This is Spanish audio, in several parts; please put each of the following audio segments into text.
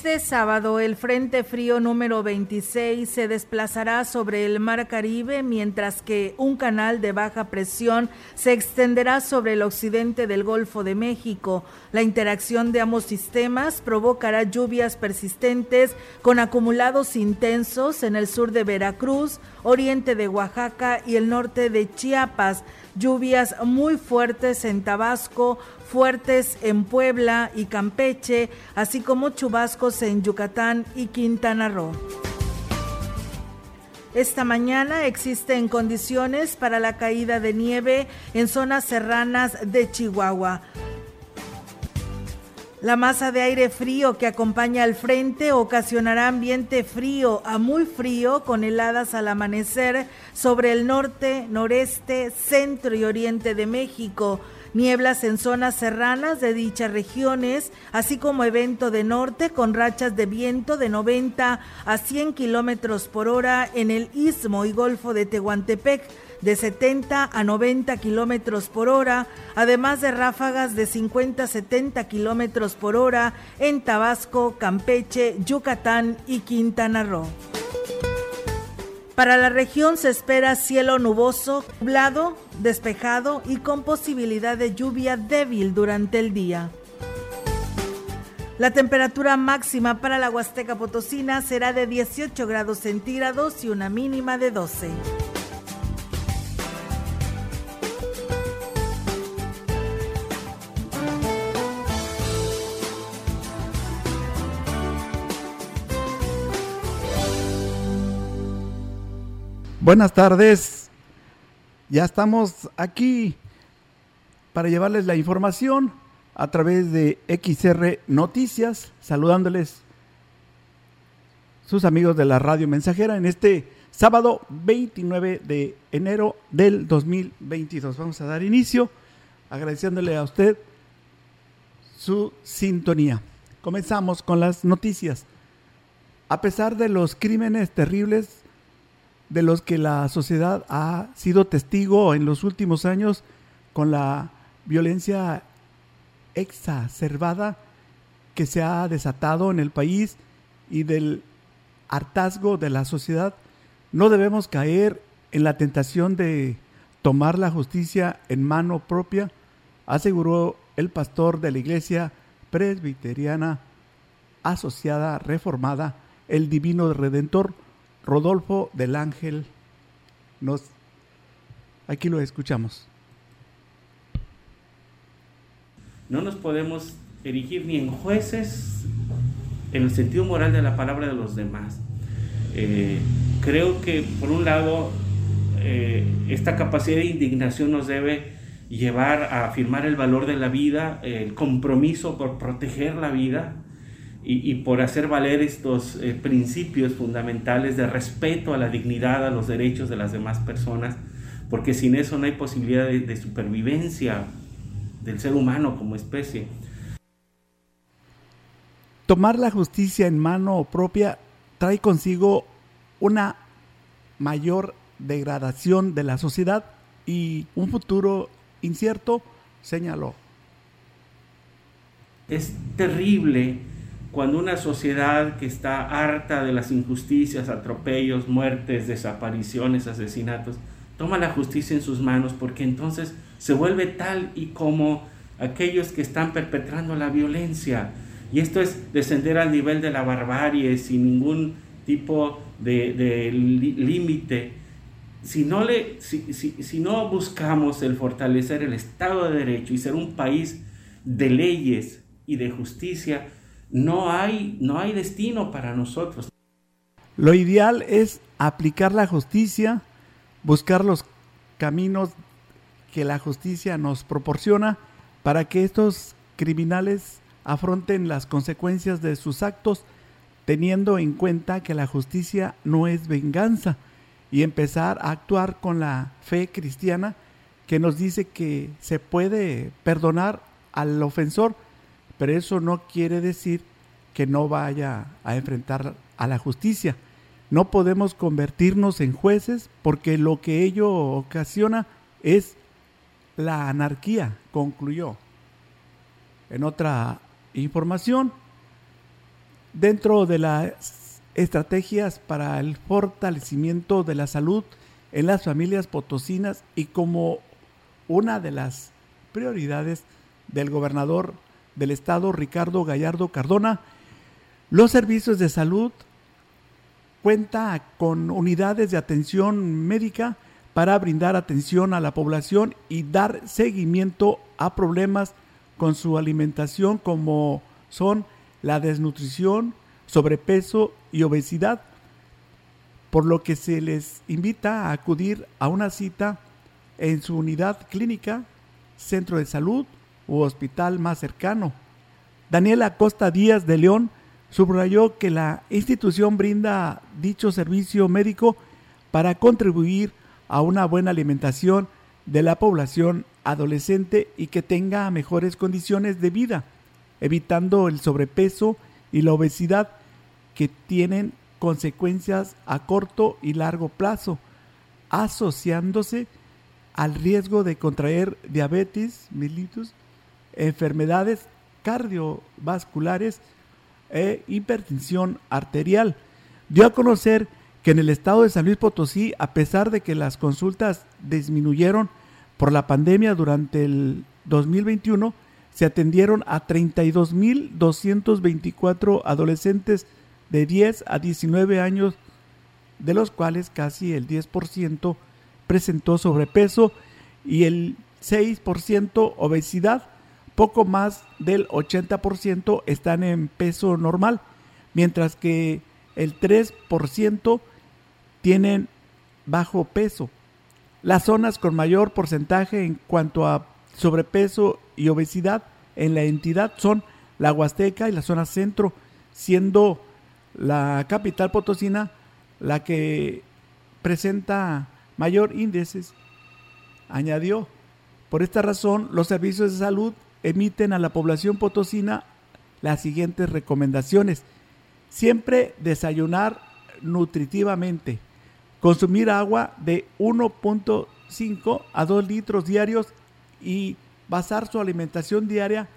Este sábado el Frente Frío número 26 se desplazará sobre el Mar Caribe mientras que un canal de baja presión se extenderá sobre el occidente del Golfo de México. La interacción de ambos sistemas provocará lluvias persistentes con acumulados intensos en el sur de Veracruz, oriente de Oaxaca y el norte de Chiapas lluvias muy fuertes en Tabasco, fuertes en Puebla y Campeche, así como chubascos en Yucatán y Quintana Roo. Esta mañana existen condiciones para la caída de nieve en zonas serranas de Chihuahua. La masa de aire frío que acompaña al frente ocasionará ambiente frío a muy frío con heladas al amanecer sobre el norte, noreste, centro y oriente de México. Nieblas en zonas serranas de dichas regiones, así como evento de norte con rachas de viento de 90 a 100 kilómetros por hora en el istmo y golfo de Tehuantepec de 70 a 90 kilómetros por hora, además de ráfagas de 50 a 70 kilómetros por hora en Tabasco, Campeche, Yucatán y Quintana Roo. Para la región se espera cielo nuboso, nublado, despejado y con posibilidad de lluvia débil durante el día. La temperatura máxima para la Huasteca Potosina será de 18 grados centígrados y una mínima de 12. Buenas tardes. Ya estamos aquí para llevarles la información a través de XR Noticias, saludándoles sus amigos de la radio mensajera en este sábado 29 de enero del 2022. Vamos a dar inicio agradeciéndole a usted su sintonía. Comenzamos con las noticias. A pesar de los crímenes terribles de los que la sociedad ha sido testigo en los últimos años con la violencia exacerbada que se ha desatado en el país y del hartazgo de la sociedad, no debemos caer en la tentación de tomar la justicia en mano propia, aseguró el pastor de la iglesia presbiteriana asociada reformada, el Divino Redentor, Rodolfo del Ángel nos aquí lo escuchamos. No nos podemos erigir ni en jueces en el sentido moral de la palabra de los demás. Eh, creo que por un lado eh, esta capacidad de indignación nos debe llevar a afirmar el valor de la vida, el compromiso por proteger la vida, y, por hacer valer estos eh, principios fundamentales de respeto a la dignidad, a los derechos de las demás personas, porque sin eso no hay posibilidad de, supervivencia del ser humano como especie. Tomar la justicia en mano propia trae consigo una mayor degradación de la sociedad y un futuro incierto, señaló. Es terrible cuando una sociedad que está harta de las injusticias, atropellos, muertes, desapariciones, asesinatos, toma la justicia en sus manos porque entonces se vuelve tal y como aquellos que están perpetrando la violencia. Y esto es descender al nivel de la barbarie sin ningún tipo de, límite. Si no, le, si, si no buscamos el fortalecer el Estado de Derecho y ser un país de leyes y de justicia, no hay, no hay destino para nosotros. Lo ideal es aplicar la justicia, buscar los caminos que la justicia nos proporciona para que estos criminales afronten las consecuencias de sus actos, teniendo en cuenta que la justicia no es venganza, y empezar a actuar con la fe cristiana que nos dice que se puede perdonar al ofensor, pero eso no quiere decir que no vaya a enfrentar a la justicia. No podemos convertirnos en jueces porque lo que ello ocasiona es la anarquía, concluyó. En otra información, dentro de las estrategias para el fortalecimiento de la salud en las familias potosinas y como una de las prioridades del gobernador del estado Ricardo Gallardo Cardona, los servicios de salud cuenta con unidades de atención médica para brindar atención a la población y dar seguimiento a problemas con su alimentación como son la desnutrición, sobrepeso y obesidad, por lo que se les invita a acudir a una cita en su unidad clínica, centro de salud u hospital más cercano. Daniela Costa Díaz de León subrayó que la institución brinda dicho servicio médico para contribuir a una buena alimentación de la población adolescente y que tenga mejores condiciones de vida, evitando el sobrepeso y la obesidad que tienen consecuencias a corto y largo plazo, asociándose al riesgo de contraer diabetes, mellitus, enfermedades cardiovasculares e hipertensión arterial. Dio a conocer que en el estado de San Luis Potosí, a pesar de que las consultas disminuyeron por la pandemia durante el 2021, se atendieron a 32.224 adolescentes de 10 a 19 años, de los cuales casi el 10% presentó sobrepeso y el 6% obesidad. Poco más del 80% están en peso normal, mientras que el 3% tienen bajo peso. Las zonas con mayor porcentaje en cuanto a sobrepeso y obesidad en la entidad son la Huasteca y la zona centro, siendo la capital potosina la que presenta mayor índices. Añadió, por esta razón los servicios de salud emiten a la población potosina las siguientes recomendaciones. Siempre desayunar nutritivamente, consumir agua de 1.5 a 2 litros diarios y basar su alimentación diaria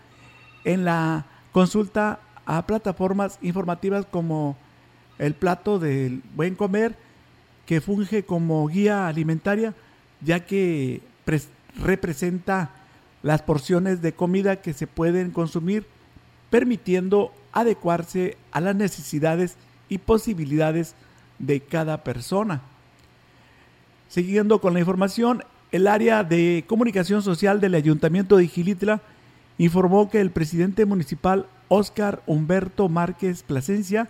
en la consulta a plataformas informativas como el plato del buen comer, que funge como guía alimentaria, ya que representa las porciones de comida que se pueden consumir, permitiendo adecuarse a las necesidades y posibilidades de cada persona. Siguiendo con la información, el área de comunicación social del Ayuntamiento de Gilitla informó que el presidente municipal Óscar Humberto Márquez Plasencia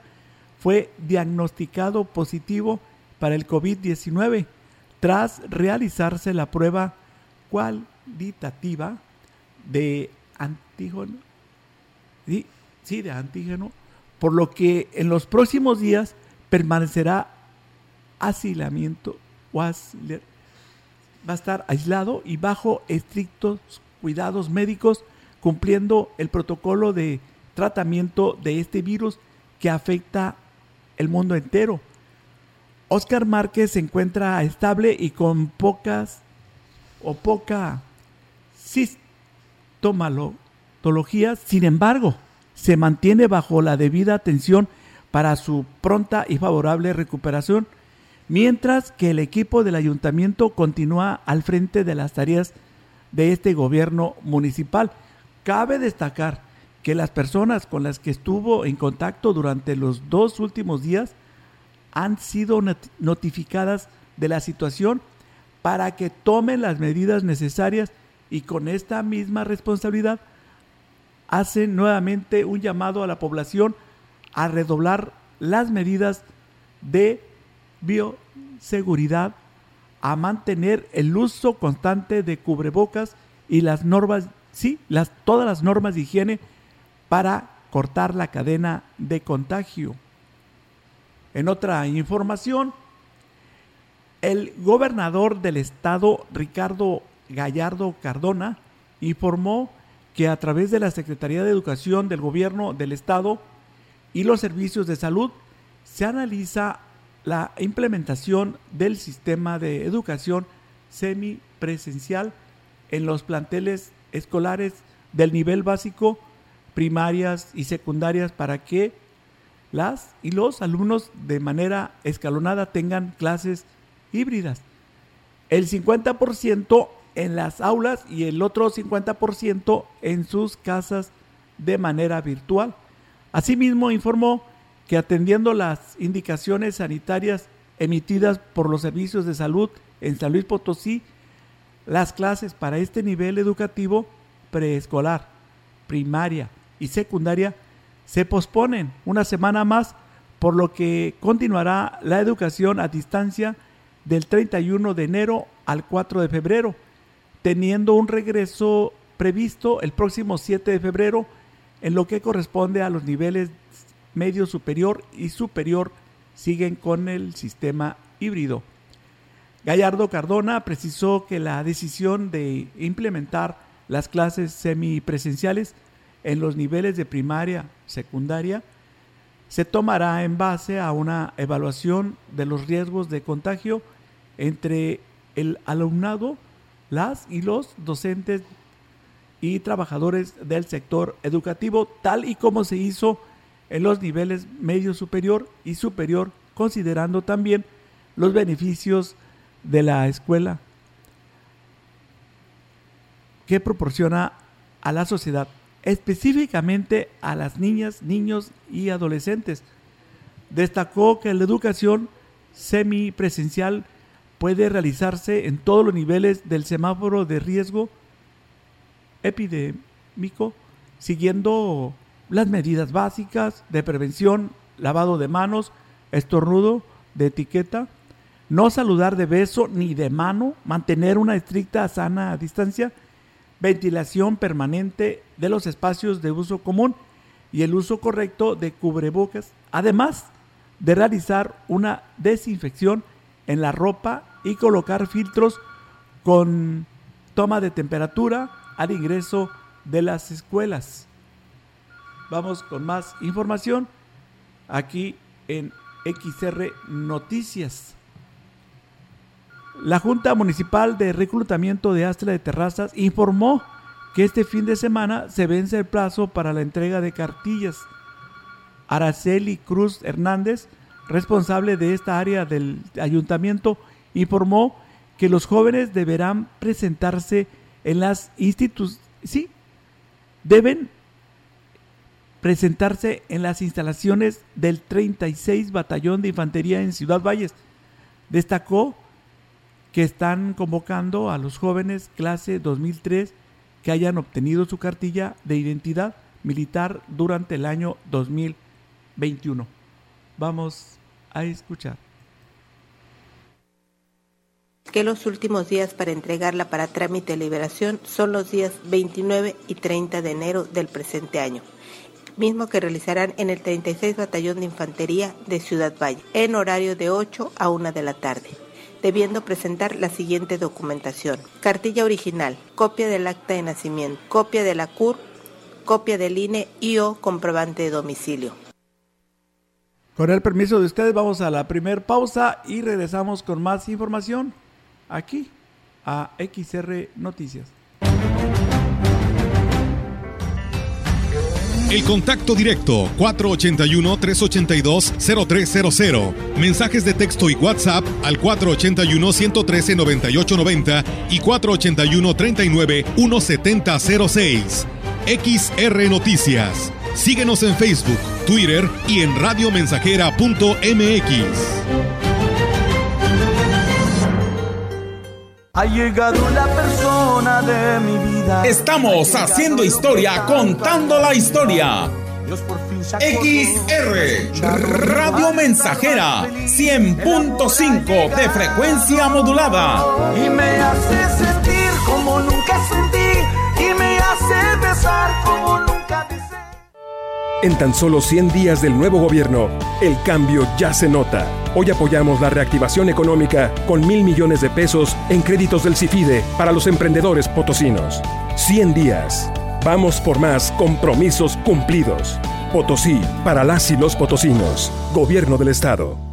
fue diagnosticado positivo para el COVID-19 tras realizarse la prueba cualitativa de antígeno, sí, de antígeno, por lo que en los próximos días permanecerá asilamiento o va a estar aislado y bajo estrictos cuidados médicos, cumpliendo el protocolo de tratamiento de este virus que afecta el mundo entero. Oscar Márquez se encuentra estable y con pocas o poca sintomatología, sin embargo, se mantiene bajo la debida atención para su pronta y favorable recuperación, mientras que el equipo del ayuntamiento continúa al frente de las tareas de este gobierno municipal. Cabe destacar que las personas con las que estuvo en contacto durante los dos últimos días han sido notificadas de la situación para que tomen las medidas necesarias y con esta misma responsabilidad hacen nuevamente un llamado a la población a redoblar las medidas de bioseguridad, a mantener el uso constante de cubrebocas y las normas, sí, las, todas las normas de higiene para cortar la cadena de contagio. En otra información, el gobernador del estado, Ricardo Gallardo Cardona, informó que a través de la Secretaría de Educación del Gobierno del Estado y los servicios de salud se analiza la implementación del sistema de educación semipresencial en los planteles escolares del nivel básico, primarias y secundarias para que las y los alumnos de manera escalonada tengan clases híbridas. El 50% en las aulas y el otro 50% en sus casas de manera virtual. Asimismo, informó que atendiendo las indicaciones sanitarias emitidas por los servicios de salud en San Luis Potosí, las clases para este nivel educativo preescolar, primaria y secundaria se posponen una semana más, por lo que continuará la educación a distancia del 31 de enero al 4 de febrero, teniendo un regreso previsto el próximo 7 de febrero en lo que corresponde a los niveles medio superior y superior siguen con el sistema híbrido. Gallardo Cardona precisó que la decisión de implementar las clases semipresenciales en los niveles de primaria, secundaria, se tomará en base a una evaluación de los riesgos de contagio entre el alumnado, las y los docentes y trabajadores del sector educativo, tal y como se hizo en los niveles medio superior y superior, considerando también los beneficios de la escuela que proporciona a la sociedad, específicamente a las niñas, niños y adolescentes. Destacó que la educación semipresencial puede realizarse en todos los niveles del semáforo de riesgo epidémico, siguiendo las medidas básicas de prevención, lavado de manos, estornudo, de etiqueta, no saludar de beso ni de mano, mantener una estricta sana distancia, ventilación permanente de los espacios de uso común y el uso correcto de cubrebocas, además de realizar una desinfección en la ropa y colocar filtros con toma de temperatura al ingreso de las escuelas. Vamos con más información aquí en XR Noticias. La Junta Municipal de Reclutamiento de Astra de Terrazas informó que este fin de semana se vence el plazo para la entrega de cartillas. Araceli Cruz Hernández, responsable de esta área del ayuntamiento, informó que los jóvenes deberán presentarse en las instituciones, sí, deben presentarse en las instalaciones del 36 Batallón de Infantería en Ciudad Valles. Destacó que están convocando a los jóvenes clase 2003 que hayan obtenido su cartilla de identidad militar durante el año 2021. Vamos a escuchar que los últimos días para entregarla para trámite de liberación son los días 29 y 30 de enero del presente año mismo que realizarán en el 36 Batallón de Infantería de Ciudad Valle, en horario de 8 a 1 de la tarde debiendo presentar la siguiente documentación. Cartilla original, copia del acta de nacimiento, copia de la CUR, copia del INE y o comprobante de domicilio. Con el permiso de ustedes vamos a la primer pausa y regresamos con más información aquí a XR Noticias. El contacto directo 481-382-0300. Mensajes de texto y WhatsApp al 481-113-9890 y 481-39-1706. XR Noticias. Síguenos en Facebook, Twitter y en radiomensajera.mx. Ha llegado la persona de mi vida. Estamos haciendo historia, contando la historia. XR Radio Mensajera 100.5 de frecuencia modulada. Y me hace sentir como nunca sentí. Y me hace besar como nunca. En tan solo 100 días del nuevo gobierno, el cambio ya se nota. Hoy apoyamos la reactivación económica con mil millones de pesos en créditos del CIFIDE para los emprendedores potosinos. 100 días. Vamos por más compromisos cumplidos. Potosí, para las y los potosinos. Gobierno del Estado.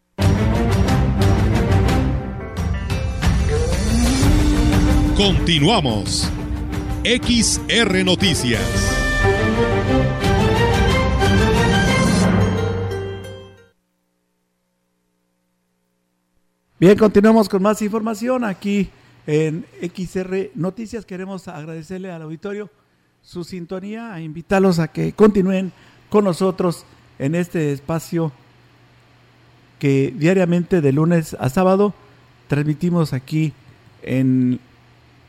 Continuamos. XR Noticias. Bien, continuamos con más información aquí en XR Noticias. Queremos agradecerle al auditorio su sintonía, e invitarlos a que continúen con nosotros en este espacio que diariamente de lunes a sábado transmitimos aquí en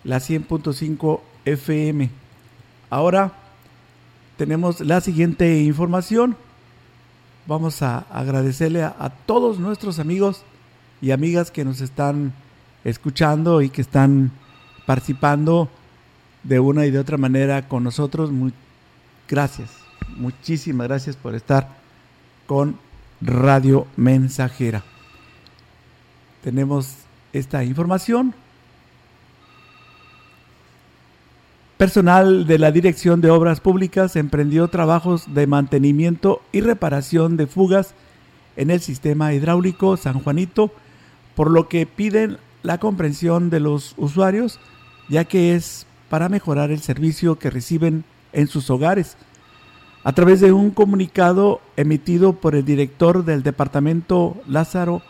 la 100.5 FM. Ahora tenemos la siguiente información. Vamos a agradecerle a, todos nuestros amigos y amigas que nos están escuchando y que están participando de una y de otra manera con nosotros. Muy, gracias, muchísimas gracias por estar con Radio Mensajera. Tenemos esta información. Personal de la Dirección de Obras Públicas emprendió trabajos de mantenimiento y reparación de fugas en el sistema hidráulico San Juanito por lo que piden la comprensión de los usuarios, ya que es para mejorar el servicio que reciben en sus hogares. A través de un comunicado emitido por el director del departamento Lázaro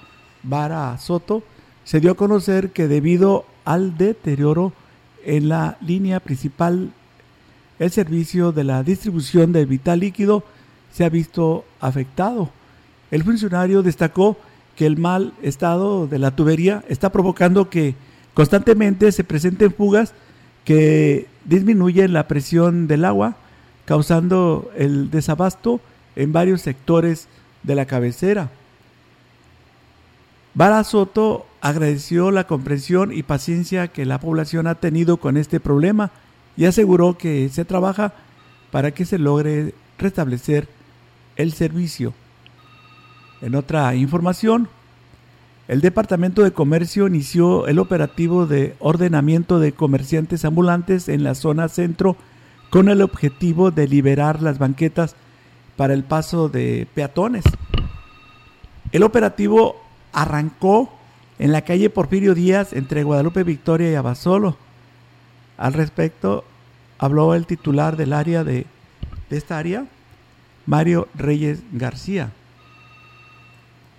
Vara Soto, se dio a conocer que debido al deterioro en la línea principal, el servicio de la distribución del vital líquido se ha visto afectado. El funcionario destacó que el mal estado de la tubería está provocando que constantemente se presenten fugas que disminuyen la presión del agua, causando el desabasto en varios sectores de la cabecera. Vara Soto agradeció la comprensión y paciencia que la población ha tenido con este problema y aseguró que se trabaja para que se logre restablecer el servicio. En otra información, el Departamento de Comercio inició el operativo de ordenamiento de comerciantes ambulantes en la zona centro con el objetivo de liberar las banquetas para el paso de peatones. El operativo arrancó en la calle Porfirio Díaz entre Guadalupe Victoria y Abasolo. Al respecto, habló el titular del área de, de esta área, Mario Reyes García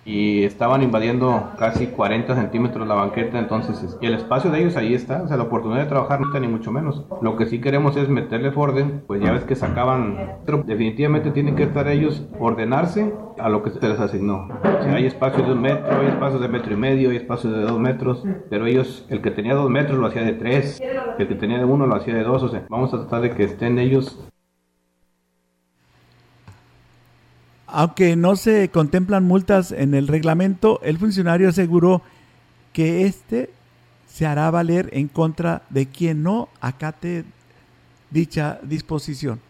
y estaban invadiendo casi 40 centímetros la banqueta, entonces y el espacio de ellos ahí está, o sea, la oportunidad de trabajar no está ni mucho menos. Lo que sí queremos es meterle orden, pues ya ves que sacaban, pero definitivamente tienen que estar ellos ordenarse a lo que se les asignó. O sea, hay espacios de un metro, hay espacios de metro y medio, hay espacios de dos metros, pero ellos, el que tenía dos metros lo hacía de tres, el que tenía de uno lo hacía de dos, o sea, vamos a tratar de que estén ellos Aunque no se contemplan multas en el reglamento, el funcionario aseguró que este se hará valer en contra de quien no acate dicha disposición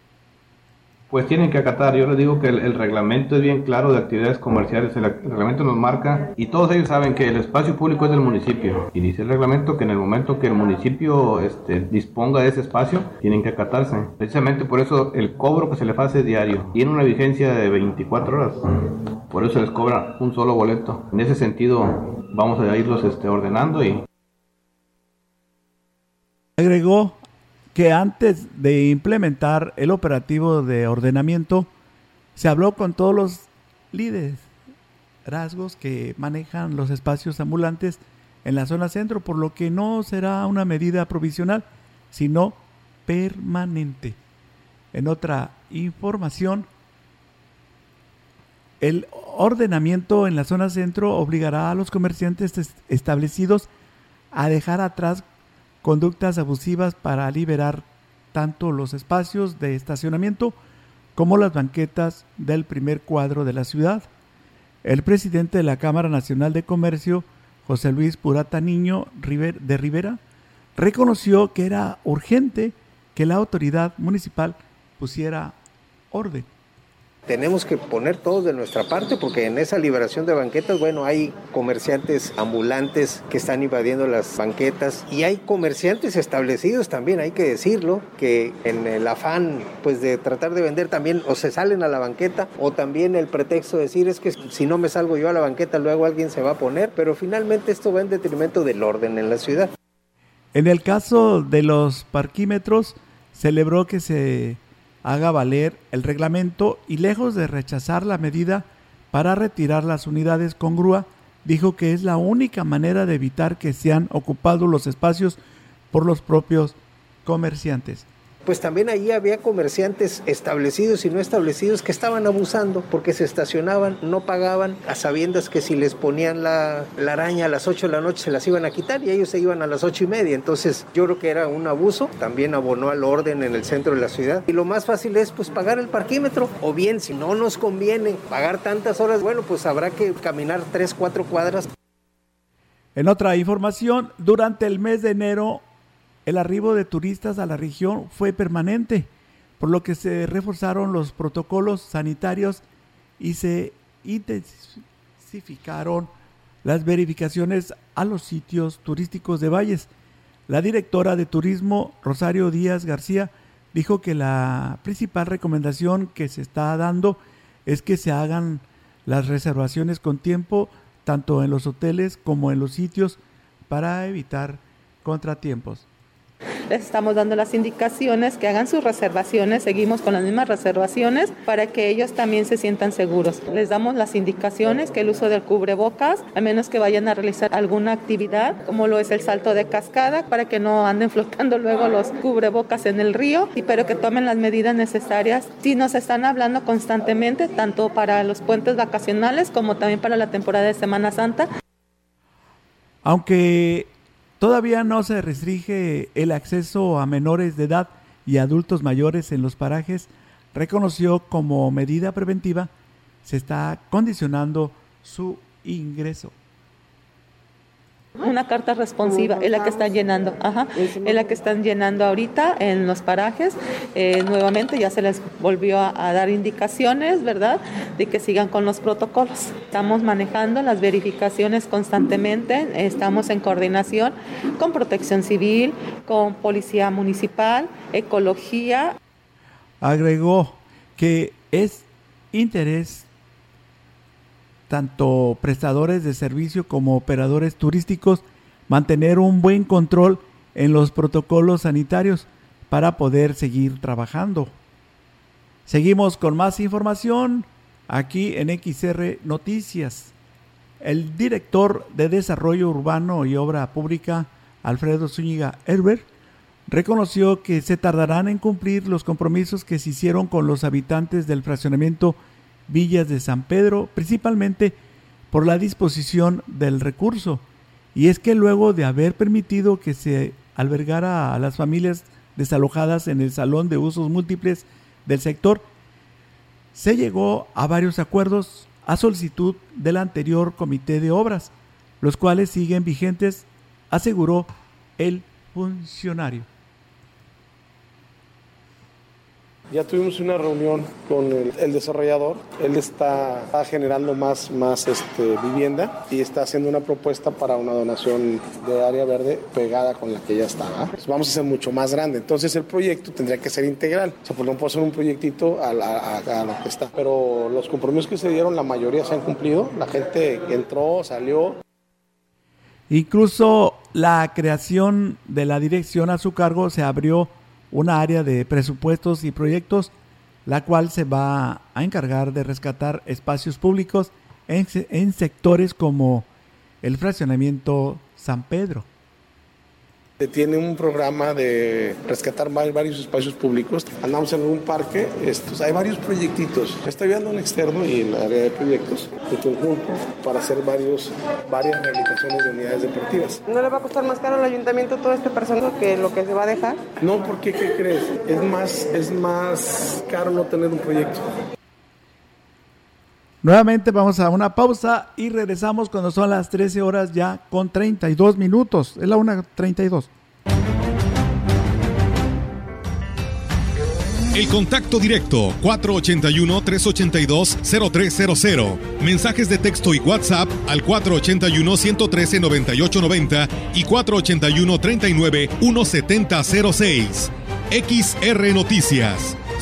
pues tienen que acatar. Yo les digo que el, reglamento es bien claro de actividades comerciales. El, reglamento nos marca y todos ellos saben que el espacio público es del municipio. Y dice el reglamento que en el momento que el municipio este, disponga de ese espacio, tienen que acatarse. Precisamente por eso el cobro que se les hace diario tiene una vigencia de 24 horas. Por eso les cobra un solo boleto. En ese sentido, vamos a irlos este, ordenando y. Agregó que antes de implementar el operativo de ordenamiento, se habló con todos los líderes, rasgos que manejan los espacios ambulantes en la zona centro, por lo que no será una medida provisional, sino permanente. En otra información, el ordenamiento en la zona centro obligará a los comerciantes establecidos a dejar atrás conductas abusivas para liberar tanto los espacios de estacionamiento como las banquetas del primer cuadro de la ciudad. El presidente de la Cámara Nacional de Comercio, José Luis Purata Niño de Rivera, reconoció que era urgente que la autoridad municipal pusiera orden tenemos que poner todos de nuestra parte porque en esa liberación de banquetas, bueno, hay comerciantes ambulantes que están invadiendo las banquetas y hay comerciantes establecidos también, hay que decirlo, que en el afán pues de tratar de vender también o se salen a la banqueta o también el pretexto de decir es que si no me salgo yo a la banqueta luego alguien se va a poner, pero finalmente esto va en detrimento del orden en la ciudad. En el caso de los parquímetros, celebró que se haga valer el reglamento y lejos de rechazar la medida para retirar las unidades con grúa, dijo que es la única manera de evitar que sean ocupados los espacios por los propios comerciantes pues también allí había comerciantes establecidos y no establecidos que estaban abusando porque se estacionaban, no pagaban, a sabiendas que si les ponían la, araña a las 8 de la noche se las iban a quitar y ellos se iban a las 8 y media. Entonces yo creo que era un abuso, también abonó al orden en el centro de la ciudad. Y lo más fácil es pues pagar el parquímetro o bien si no nos conviene pagar tantas horas, bueno pues habrá que caminar 3, 4 cuadras. En otra información, durante el mes de enero el arribo de turistas a la región fue permanente, por lo que se reforzaron los protocolos sanitarios y se intensificaron las verificaciones a los sitios turísticos de Valles. La directora de turismo, Rosario Díaz García, dijo que la principal recomendación que se está dando es que se hagan las reservaciones con tiempo, tanto en los hoteles como en los sitios, para evitar contratiempos les estamos dando las indicaciones, que hagan sus reservaciones, seguimos con las mismas reservaciones para que ellos también se sientan seguros. Les damos las indicaciones que el uso del cubrebocas, a menos que vayan a realizar alguna actividad, como lo es el salto de cascada, para que no anden flotando luego los cubrebocas en el río, y pero que tomen las medidas necesarias. Si nos están hablando constantemente, tanto para los puentes vacacionales como también para la temporada de Semana Santa. Aunque Todavía no se restringe el acceso a menores de edad y adultos mayores en los parajes. Reconoció como medida preventiva, se está condicionando su ingreso. Una carta responsiva es la que están llenando, ajá, es la que están llenando ahorita en los parajes. Eh, nuevamente ya se les volvió a, dar indicaciones, ¿verdad?, de que sigan con los protocolos. Estamos manejando las verificaciones constantemente, estamos en coordinación con Protección Civil, con Policía Municipal, Ecología. Agregó que es interés tanto prestadores de servicio como operadores turísticos mantener un buen control en los protocolos sanitarios para poder seguir trabajando. Seguimos con más información aquí en XR Noticias. El director de Desarrollo Urbano y Obra Pública, Alfredo Zúñiga Herbert, reconoció que se tardarán en cumplir los compromisos que se hicieron con los habitantes del fraccionamiento Villas de San Pedro, principalmente por la disposición del recurso. Y es que luego de haber permitido que se albergara a las familias desalojadas en el Salón de Usos Múltiples del sector, se llegó a varios acuerdos a solicitud del anterior comité de obras, los cuales siguen vigentes, aseguró el funcionario. Ya tuvimos una reunión con el, desarrollador. Él está, generando más, más este, vivienda y está haciendo una propuesta para una donación de área verde pegada con la que ya estaba. Pues vamos a hacer mucho más grande. Entonces el proyecto tendría que ser integral. O sea, pues no puedo hacer un proyectito a, a lo que está. Pero los compromisos que se dieron, la mayoría se han cumplido. La gente entró, salió. Incluso la creación de la dirección a su cargo se abrió una área de presupuestos y proyectos, la cual se va a encargar de rescatar espacios públicos en, sectores como el fraccionamiento San Pedro. Tiene un programa de rescatar varios espacios públicos. Andamos en un parque, estos, hay varios proyectitos. Está viendo un externo y en la área de proyectos de conjunto para hacer varios, varias rehabilitaciones de unidades deportivas. ¿No le va a costar más caro al ayuntamiento todo este personal que lo que se va a dejar? No, porque ¿qué crees? Es más, es más caro no tener un proyecto. Nuevamente vamos a una pausa y regresamos cuando son las 13 horas ya con 32 minutos. Es la 1.32. El contacto directo 481-382-0300. Mensajes de texto y WhatsApp al 481-113-9890 y 481-39-1706. XR Noticias.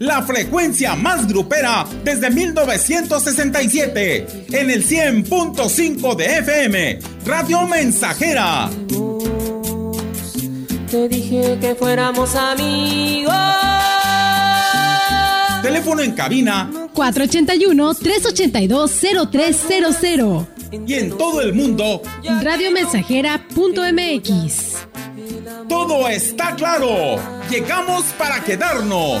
La frecuencia más grupera desde 1967 en el 100.5 de FM, Radio Mensajera. Te dije que fuéramos amigos. Teléfono en cabina 481-382-0300. Y en todo el mundo, radiomensajera.mx. Todo está claro. Llegamos para quedarnos.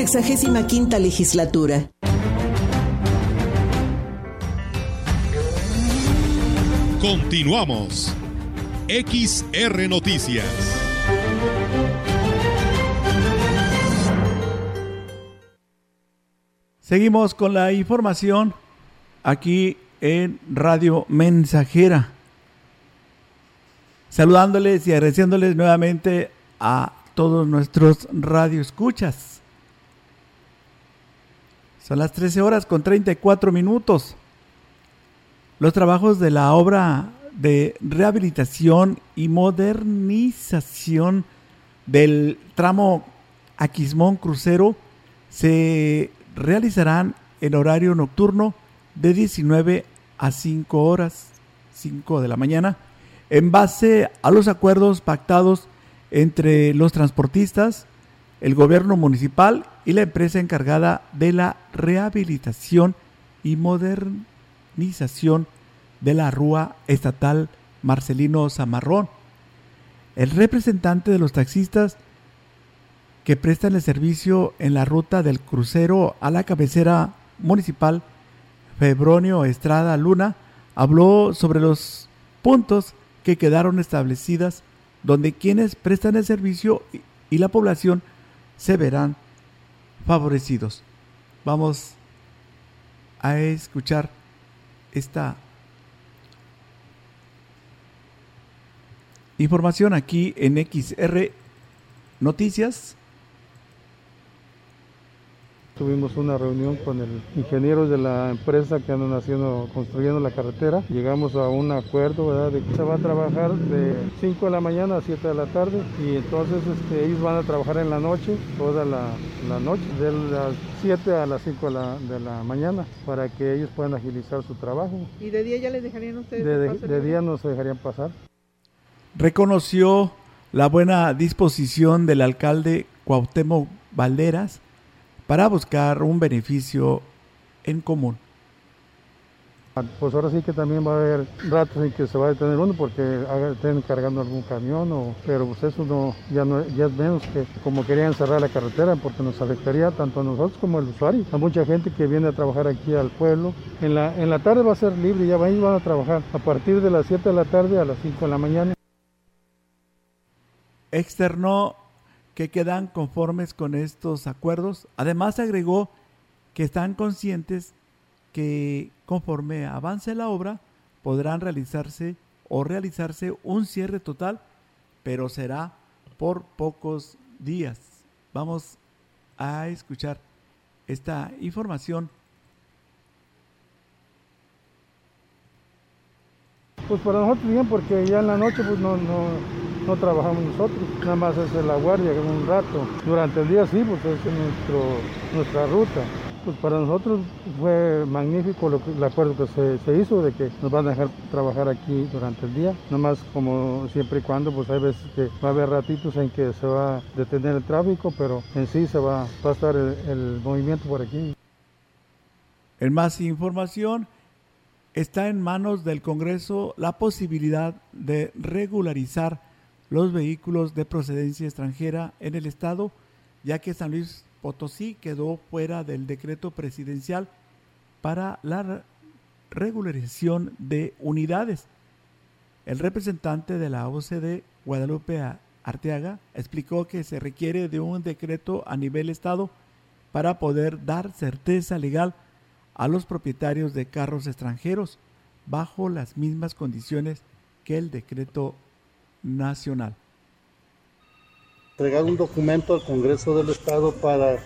Sexagésima quinta legislatura. Continuamos. XR Noticias. Seguimos con la información aquí en Radio Mensajera. Saludándoles y agradeciéndoles nuevamente a todos nuestros radioescuchas. Son las 13 horas con 34 minutos. Los trabajos de la obra de rehabilitación y modernización del tramo Aquismón Crucero se realizarán en horario nocturno de 19 a 5 horas, 5 de la mañana, en base a los acuerdos pactados entre los transportistas, el gobierno municipal y la empresa encargada de la rehabilitación y modernización de la Rúa Estatal Marcelino Zamarrón. El representante de los taxistas que prestan el servicio en la ruta del crucero a la cabecera municipal, Febronio Estrada Luna, habló sobre los puntos que quedaron establecidas donde quienes prestan el servicio y la población se verán favorecidos. Vamos a escuchar esta información aquí en XR Noticias tuvimos una reunión con el ingeniero de la empresa que andan haciendo, construyendo la carretera. Llegamos a un acuerdo, ¿verdad? De que se va a trabajar de 5 de la mañana a 7 de la tarde y entonces este, ellos van a trabajar en la noche, toda la, la noche, de las 7 a las 5 de la, de la mañana, para que ellos puedan agilizar su trabajo. ¿Y de día ya les dejarían ustedes? De, de, pasar de día no se dejarían pasar. Reconoció la buena disposición del alcalde Cuauhtémoc Valderas para buscar un beneficio en común. Pues ahora sí que también va a haber ratos en que se va a detener uno porque estén cargando algún camión, o, pero pues eso no, ya, no, ya es menos que como querían cerrar la carretera porque nos afectaría tanto a nosotros como al usuario. Hay mucha gente que viene a trabajar aquí al pueblo. En la, en la tarde va a ser libre, ya van, van a trabajar a partir de las 7 de la tarde a las 5 de la mañana. Externó que quedan conformes con estos acuerdos. Además agregó que están conscientes que conforme avance la obra podrán realizarse o realizarse un cierre total, pero será por pocos días. Vamos a escuchar esta información. Pues para nosotros bien, porque ya en la noche pues no, no, no trabajamos nosotros, nada más es la guardia un rato. Durante el día sí, pues es nuestro, nuestra ruta. Pues para nosotros fue magnífico lo el acuerdo que se, se hizo de que nos van a dejar trabajar aquí durante el día, nada más como siempre y cuando, pues hay veces que va a haber ratitos en que se va a detener el tráfico, pero en sí se va, va a estar el- el movimiento por aquí. En más información, está en manos del Congreso la posibilidad de regularizar los vehículos de procedencia extranjera en el Estado, ya que San Luis Potosí quedó fuera del decreto presidencial para la re- regularización de unidades. El representante de la OCDE, Guadalupe Arteaga, explicó que se requiere de un decreto a nivel Estado para poder dar certeza legal a los propietarios de carros extranjeros bajo las mismas condiciones que el decreto nacional. entregar un documento al Congreso del Estado para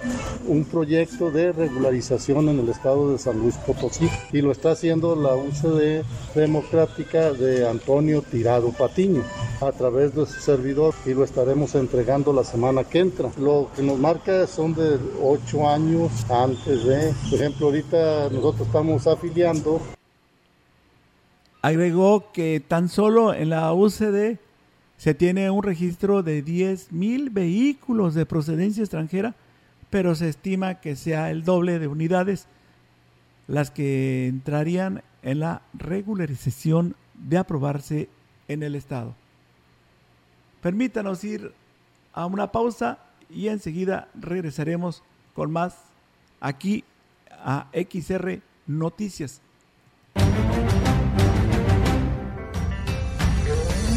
un proyecto de regularización en el estado de San Luis Potosí y lo está haciendo la UCD Democrática de Antonio Tirado Patiño a través de su servidor y lo estaremos entregando la semana que entra. Lo que nos marca son de ocho años antes de, por ejemplo, ahorita nosotros estamos afiliando Agregó que tan solo en la UCD se tiene un registro de 10.000 vehículos de procedencia extranjera, pero se estima que sea el doble de unidades las que entrarían en la regularización de aprobarse en el Estado. Permítanos ir a una pausa y enseguida regresaremos con más aquí a XR Noticias.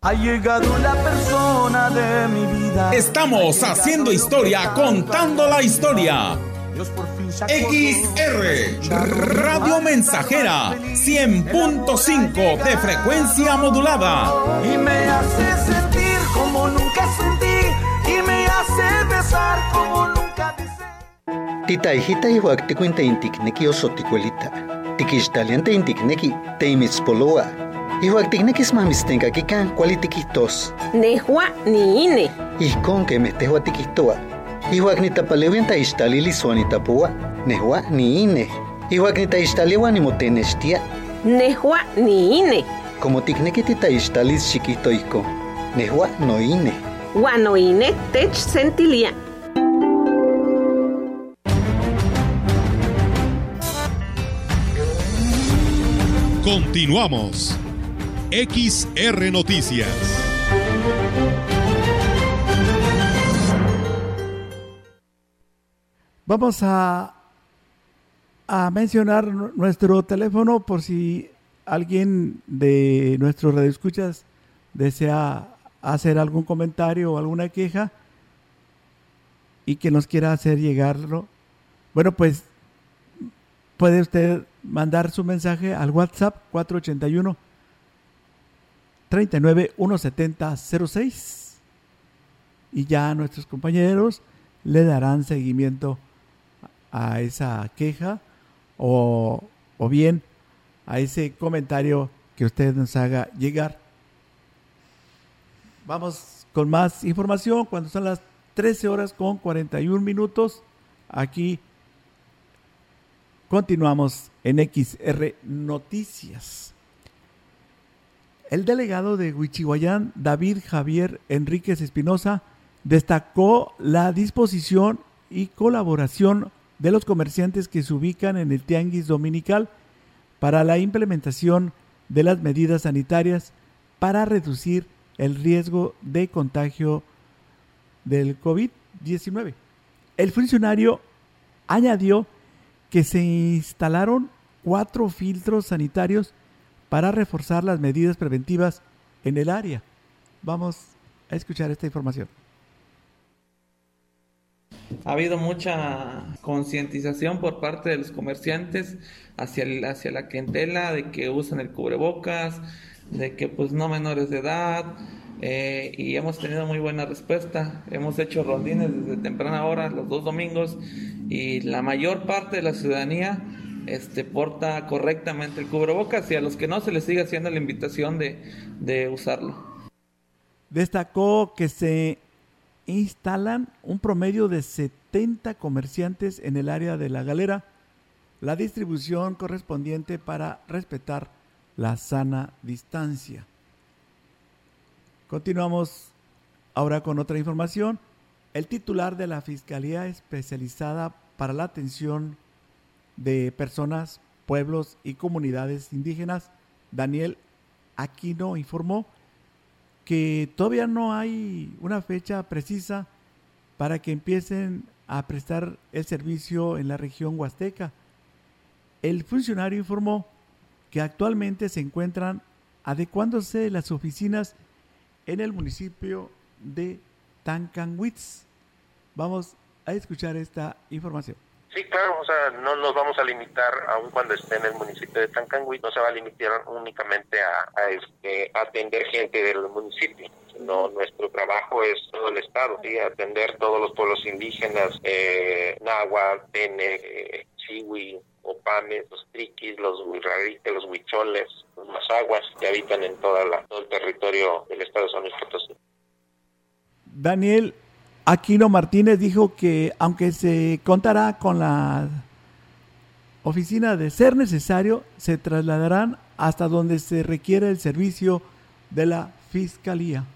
Ha llegado la persona de mi vida. Estamos haciendo historia, contando la historia. XR Radio Mensajera 100.5 de frecuencia modulada. Y me hace sentir como nunca sentí. Y me hace besar como nunca besé. Tita hijita ihuak tikuinta intikneki osoticuelita. Tikixtalianta intikneki teimitzpoloa. Ihuak tiknekis mamistenka kikan kuali tikihtos. Nehua ni ine. Ijkon kemeh tehua tikihtoa. Ihuak nitapaleuian taixtalili suanitapua. Nehua ni ine. Ihuak nitaixtaliua nimotenextia. Nehua ni ine. Como tikneki titaixtalis chiquito ijkon. Nehua no ine. Guano ine tech sentilia. Continuamos. XR Noticias. Vamos a, a mencionar nu- nuestro teléfono por si alguien de nuestros radioescuchas desea hacer algún comentario o alguna queja y que nos quiera hacer llegarlo, bueno, pues puede usted mandar su mensaje al WhatsApp 481 39 170 06 y ya nuestros compañeros le darán seguimiento a esa queja o, o bien a ese comentario que usted nos haga llegar. Vamos con más información cuando son las 13 horas con 41 minutos. Aquí continuamos en XR Noticias. El delegado de Huichihuayán, David Javier Enríquez Espinosa, destacó la disposición y colaboración de los comerciantes que se ubican en el Tianguis Dominical para la implementación de las medidas sanitarias para reducir el riesgo de contagio del COVID-19. El funcionario añadió que se instalaron cuatro filtros sanitarios para reforzar las medidas preventivas en el área. Vamos a escuchar esta información. Ha habido mucha concientización por parte de los comerciantes hacia, hacia la clientela de que usan el cubrebocas, de que pues no menores de edad, eh, y hemos tenido muy buena respuesta. Hemos hecho rondines desde temprana hora, los dos domingos, y la mayor parte de la ciudadanía este, porta correctamente el cubrebocas y a los que no se les sigue haciendo la invitación de, de usarlo. Destacó que se instalan un promedio de 70 comerciantes en el área de la galera, la distribución correspondiente para respetar la sana distancia. Continuamos ahora con otra información. El titular de la Fiscalía Especializada para la Atención de Personas, Pueblos y Comunidades Indígenas, Daniel Aquino, informó que todavía no hay una fecha precisa para que empiecen a prestar el servicio en la región huasteca. El funcionario informó que actualmente se encuentran adecuándose las oficinas en el municipio de Tancanwitz. Vamos a escuchar esta información. Sí, claro, o sea, no nos vamos a limitar, aun cuando esté en el municipio de Tancanwitz, no se va a limitar únicamente a, este, atender gente del municipio, sino nuestro trabajo es todo el Estado, ¿sí? atender todos los pueblos indígenas, eh, Náhuatl, Tene, eh, Opames, los Triquis, los Huirrarites, los Huicholes, los Mazaguas, que habitan en toda la, todo el territorio del Estado de San Luis Potosí. Daniel Aquino Martínez dijo que aunque se contará con la oficina de ser necesario, se trasladarán hasta donde se requiere el servicio de la Fiscalía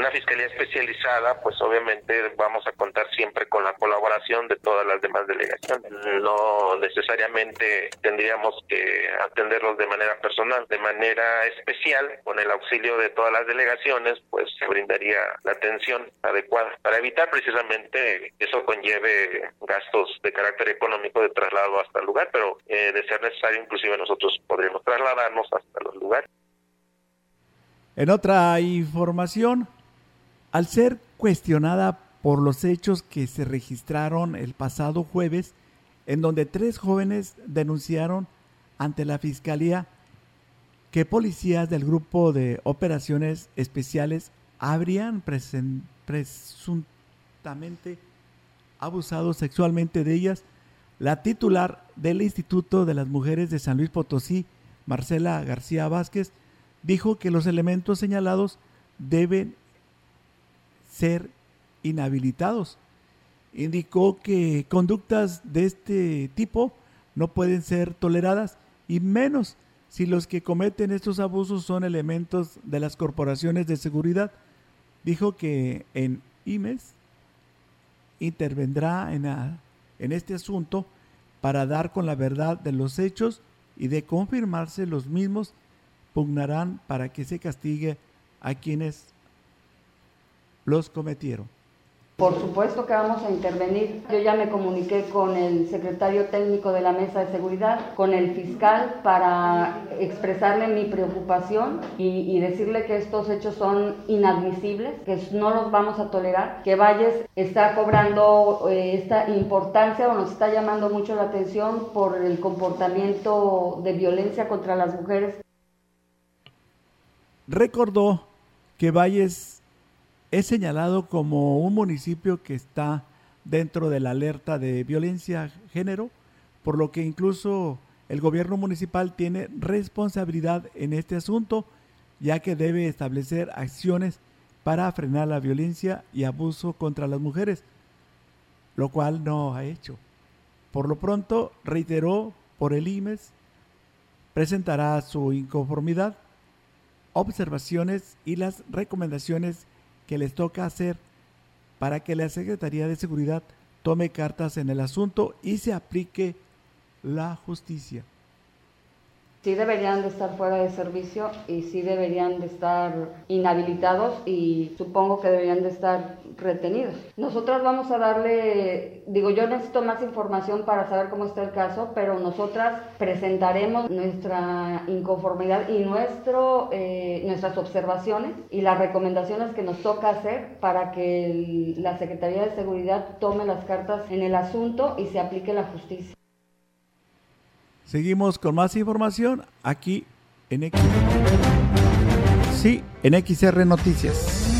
una fiscalía especializada, pues obviamente vamos a contar siempre con la colaboración de todas las demás delegaciones. No necesariamente tendríamos que atenderlos de manera personal, de manera especial, con el auxilio de todas las delegaciones, pues se brindaría la atención adecuada para evitar precisamente que eso conlleve gastos de carácter económico de traslado hasta el lugar, pero eh, de ser necesario, inclusive nosotros podríamos trasladarnos hasta los lugares. En otra información, al ser cuestionada por los hechos que se registraron el pasado jueves, en donde tres jóvenes denunciaron ante la Fiscalía que policías del grupo de operaciones especiales habrían presuntamente abusado sexualmente de ellas, la titular del Instituto de las Mujeres de San Luis Potosí, Marcela García Vázquez, dijo que los elementos señalados deben ser inhabilitados. Indicó que conductas de este tipo no pueden ser toleradas y menos si los que cometen estos abusos son elementos de las corporaciones de seguridad. Dijo que en IMES intervendrá en, en este asunto para dar con la verdad de los hechos y de confirmarse los mismos pugnarán para que se castigue a quienes los cometieron. Por supuesto que vamos a intervenir. Yo ya me comuniqué con el secretario técnico de la Mesa de Seguridad, con el fiscal, para expresarle mi preocupación y, decirle que estos hechos son inadmisibles, que no los vamos a tolerar, que Valles está cobrando eh, esta importancia o nos está llamando mucho la atención por el comportamiento de violencia contra las mujeres. Recordó que Valles es señalado como un municipio que está dentro de la alerta de violencia género, por lo que incluso el gobierno municipal tiene responsabilidad en este asunto, ya que debe establecer acciones para frenar la violencia y abuso contra las mujeres, lo cual no ha hecho. Por lo pronto, reiteró por el IMES, presentará su inconformidad, observaciones y las recomendaciones que les toca hacer para que la Secretaría de Seguridad tome cartas en el asunto y se aplique la justicia sí deberían de estar fuera de servicio y sí deberían de estar inhabilitados y supongo que deberían de estar retenidos. Nosotras vamos a darle, digo, yo necesito más información para saber cómo está el caso, pero nosotras presentaremos nuestra inconformidad y nuestro, eh, nuestras observaciones y las recomendaciones que nos toca hacer para que la Secretaría de Seguridad tome las cartas en el asunto y se aplique la justicia. Seguimos con más información aquí en X. Sí, en XR Noticias.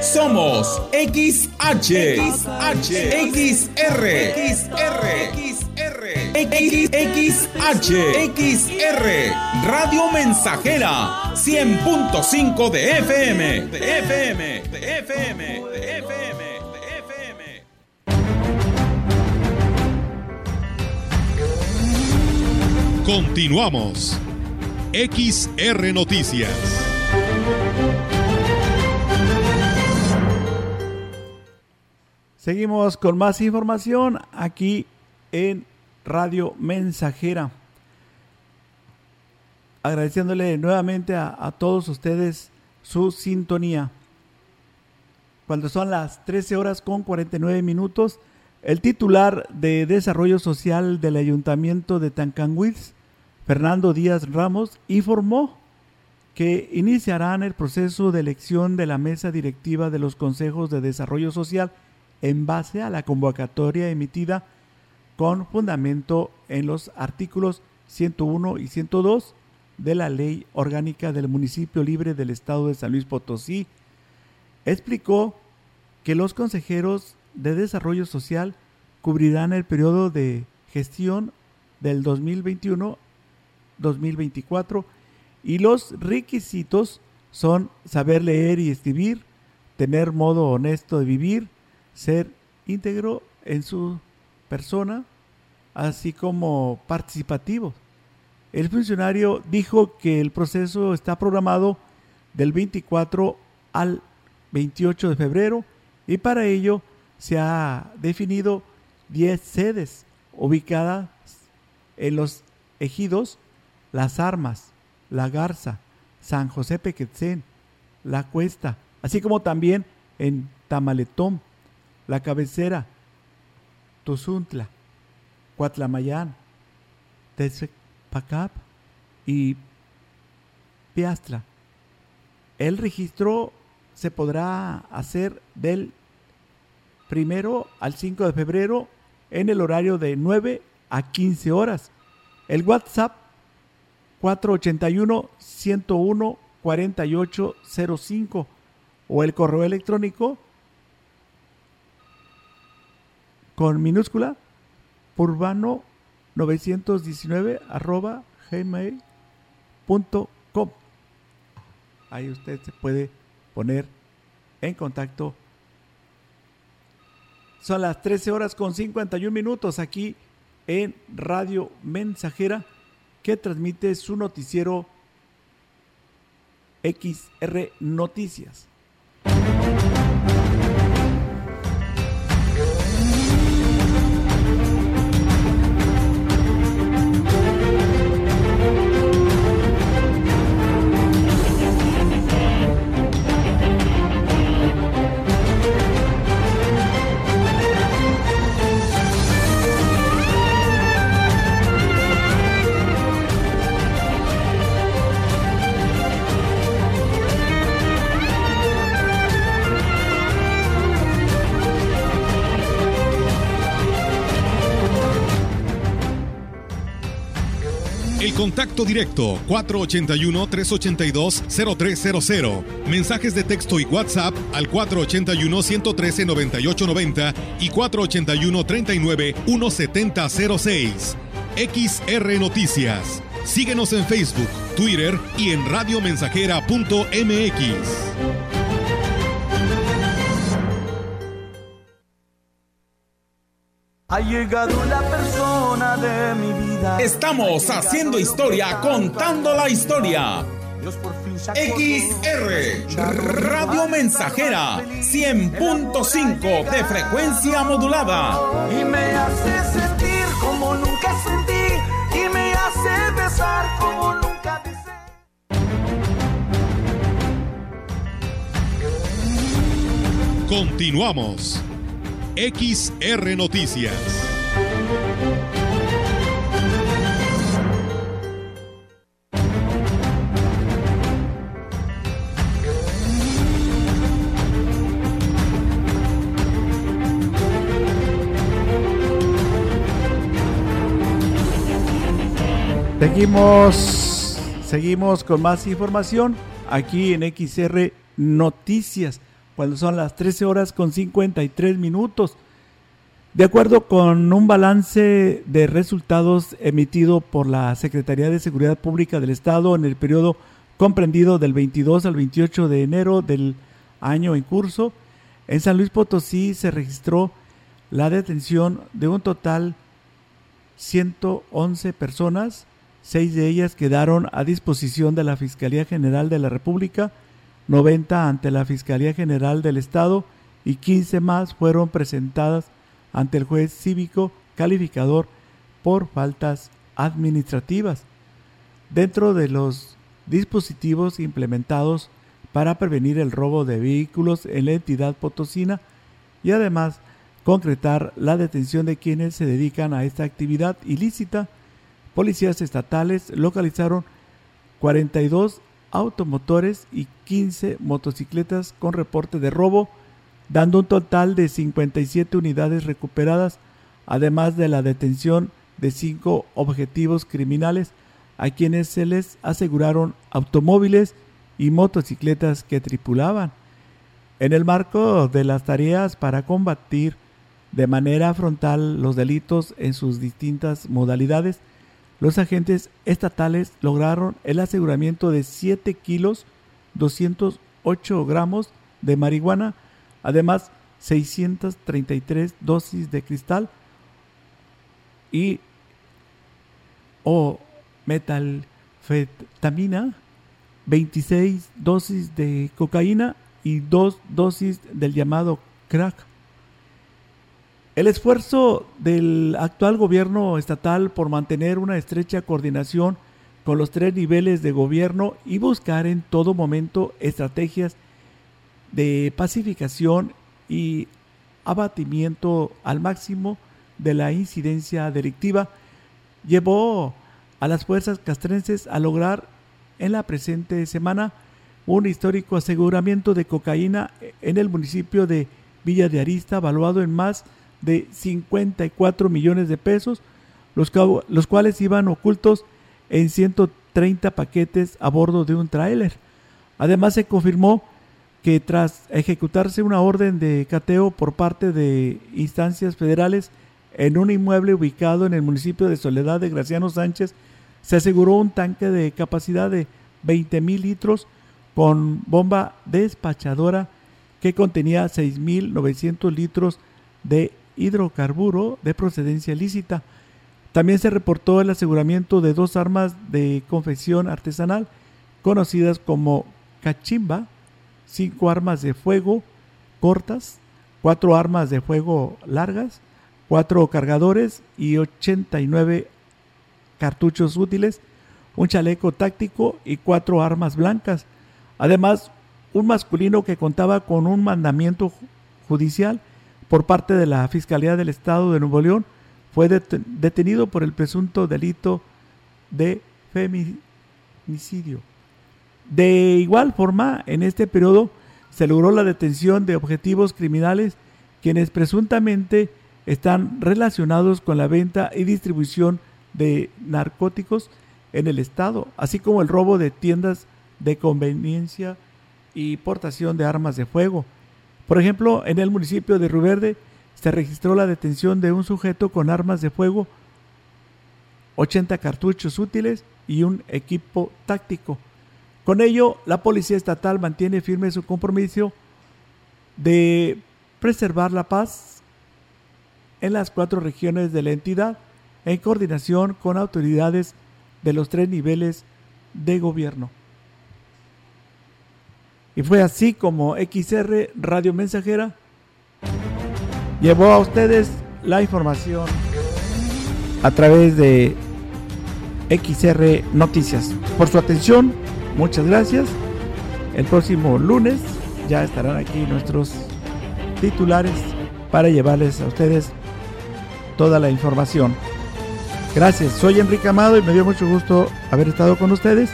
Somos XH, XH, XR, XR, XR, XR, Radio Mensajera, 100.5 de FM, de FM, de FM, de FM, de FM. Continuamos. XR Noticias. Seguimos con más información aquí en Radio Mensajera. Agradeciéndole nuevamente a, todos ustedes su sintonía. Cuando son las 13 horas con 49 minutos, el titular de Desarrollo Social del Ayuntamiento de Tancanwitz, Fernando Díaz Ramos, informó que iniciarán el proceso de elección de la mesa directiva de los consejos de desarrollo social en base a la convocatoria emitida con fundamento en los artículos 101 y 102 de la Ley Orgánica del Municipio Libre del Estado de San Luis Potosí, explicó que los consejeros de desarrollo social cubrirán el periodo de gestión del 2021-2024 y los requisitos son saber leer y escribir, tener modo honesto de vivir, ser íntegro en su persona, así como participativo. El funcionario dijo que el proceso está programado del 24 al 28 de febrero y para ello se ha definido 10 sedes ubicadas en los ejidos Las Armas, La Garza, San José Pequetzén, La Cuesta, así como también en Tamaletón, la Cabecera, Tozuntla, Cuatlamayán, Tezpacap y Piastla. Él registró se podrá hacer del primero al 5 de febrero en el horario de 9 a 15 horas. El WhatsApp 481-101-4805 o el correo electrónico con minúscula urbano 919 arroba gmail.com. Ahí usted se puede poner en contacto. Son las 13 horas con 51 minutos aquí en Radio Mensajera que transmite su noticiero XR Noticias. Contacto directo 481-382-0300. Mensajes de texto y WhatsApp al 481-113-9890 y 481-39-1706. XR Noticias. Síguenos en Facebook, Twitter y en radiomensajera.mx. Ha llegado la persona de mi vida. Estamos haciendo historia, contando la historia. XR Radio Mensajera 100.5 de frecuencia modulada. Y me hace sentir como nunca sentí. Y me hace besar como nunca besé. Continuamos. XR Noticias. Seguimos, seguimos con más información aquí en XR Noticias cuando son las 13 horas con 53 minutos. De acuerdo con un balance de resultados emitido por la Secretaría de Seguridad Pública del Estado en el periodo comprendido del 22 al 28 de enero del año en curso, en San Luis Potosí se registró la detención de un total 111 personas, seis de ellas quedaron a disposición de la Fiscalía General de la República, 90 ante la Fiscalía General del Estado y 15 más fueron presentadas ante el juez cívico calificador por faltas administrativas. Dentro de los dispositivos implementados para prevenir el robo de vehículos en la entidad potosina y además concretar la detención de quienes se dedican a esta actividad ilícita, policías estatales localizaron 42 automotores y 15 motocicletas con reporte de robo, dando un total de 57 unidades recuperadas, además de la detención de cinco objetivos criminales a quienes se les aseguraron automóviles y motocicletas que tripulaban. En el marco de las tareas para combatir de manera frontal los delitos en sus distintas modalidades, los agentes estatales lograron el aseguramiento de 7 kilos 208 gramos de marihuana, además 633 dosis de cristal y o metalfetamina, 26 dosis de cocaína y 2 dosis del llamado crack. El esfuerzo del actual gobierno estatal por mantener una estrecha coordinación con los tres niveles de gobierno y buscar en todo momento estrategias de pacificación y abatimiento al máximo de la incidencia delictiva llevó a las fuerzas castrenses a lograr en la presente semana un histórico aseguramiento de cocaína en el municipio de Villa de Arista, valuado en más 54 millones de pesos, los, los cuales iban ocultos en 130 paquetes a bordo de un tráiler. Además se confirmó que tras ejecutarse una orden de cateo por parte de instancias federales en un inmueble ubicado en el municipio de Soledad de Graciano Sánchez, se aseguró un tanque de capacidad de 20 mil litros con bomba despachadora que contenía 6.900 litros de hidrocarburo de procedencia lícita. También se reportó el aseguramiento de dos armas de confección artesanal conocidas como cachimba, cinco armas de fuego cortas, cuatro armas de fuego largas, cuatro cargadores y 89 cartuchos útiles, un chaleco táctico y cuatro armas blancas. Además, un masculino que contaba con un mandamiento judicial por parte de la Fiscalía del Estado de Nuevo León fue detenido por el presunto delito de feminicidio. De igual forma, en este periodo se logró la detención de objetivos criminales quienes presuntamente están relacionados con la venta y distribución de narcóticos en el Estado, así como el robo de tiendas de conveniencia y portación de armas de fuego. Por ejemplo, en el municipio de Ruverde se registró la detención de un sujeto con armas de fuego, 80 cartuchos útiles y un equipo táctico. Con ello, la Policía Estatal mantiene firme su compromiso de preservar la paz en las cuatro regiones de la entidad en coordinación con autoridades de los tres niveles de gobierno. Y fue así como XR Radio Mensajera llevó a ustedes la información a través de XR Noticias. Por su atención, muchas gracias. El próximo lunes ya estarán aquí nuestros titulares para llevarles a ustedes toda la información. Gracias, soy Enrique Amado y me dio mucho gusto haber estado con ustedes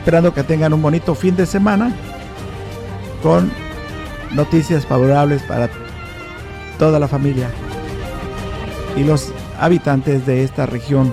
esperando que tengan un bonito fin de semana con noticias favorables para toda la familia y los habitantes de esta región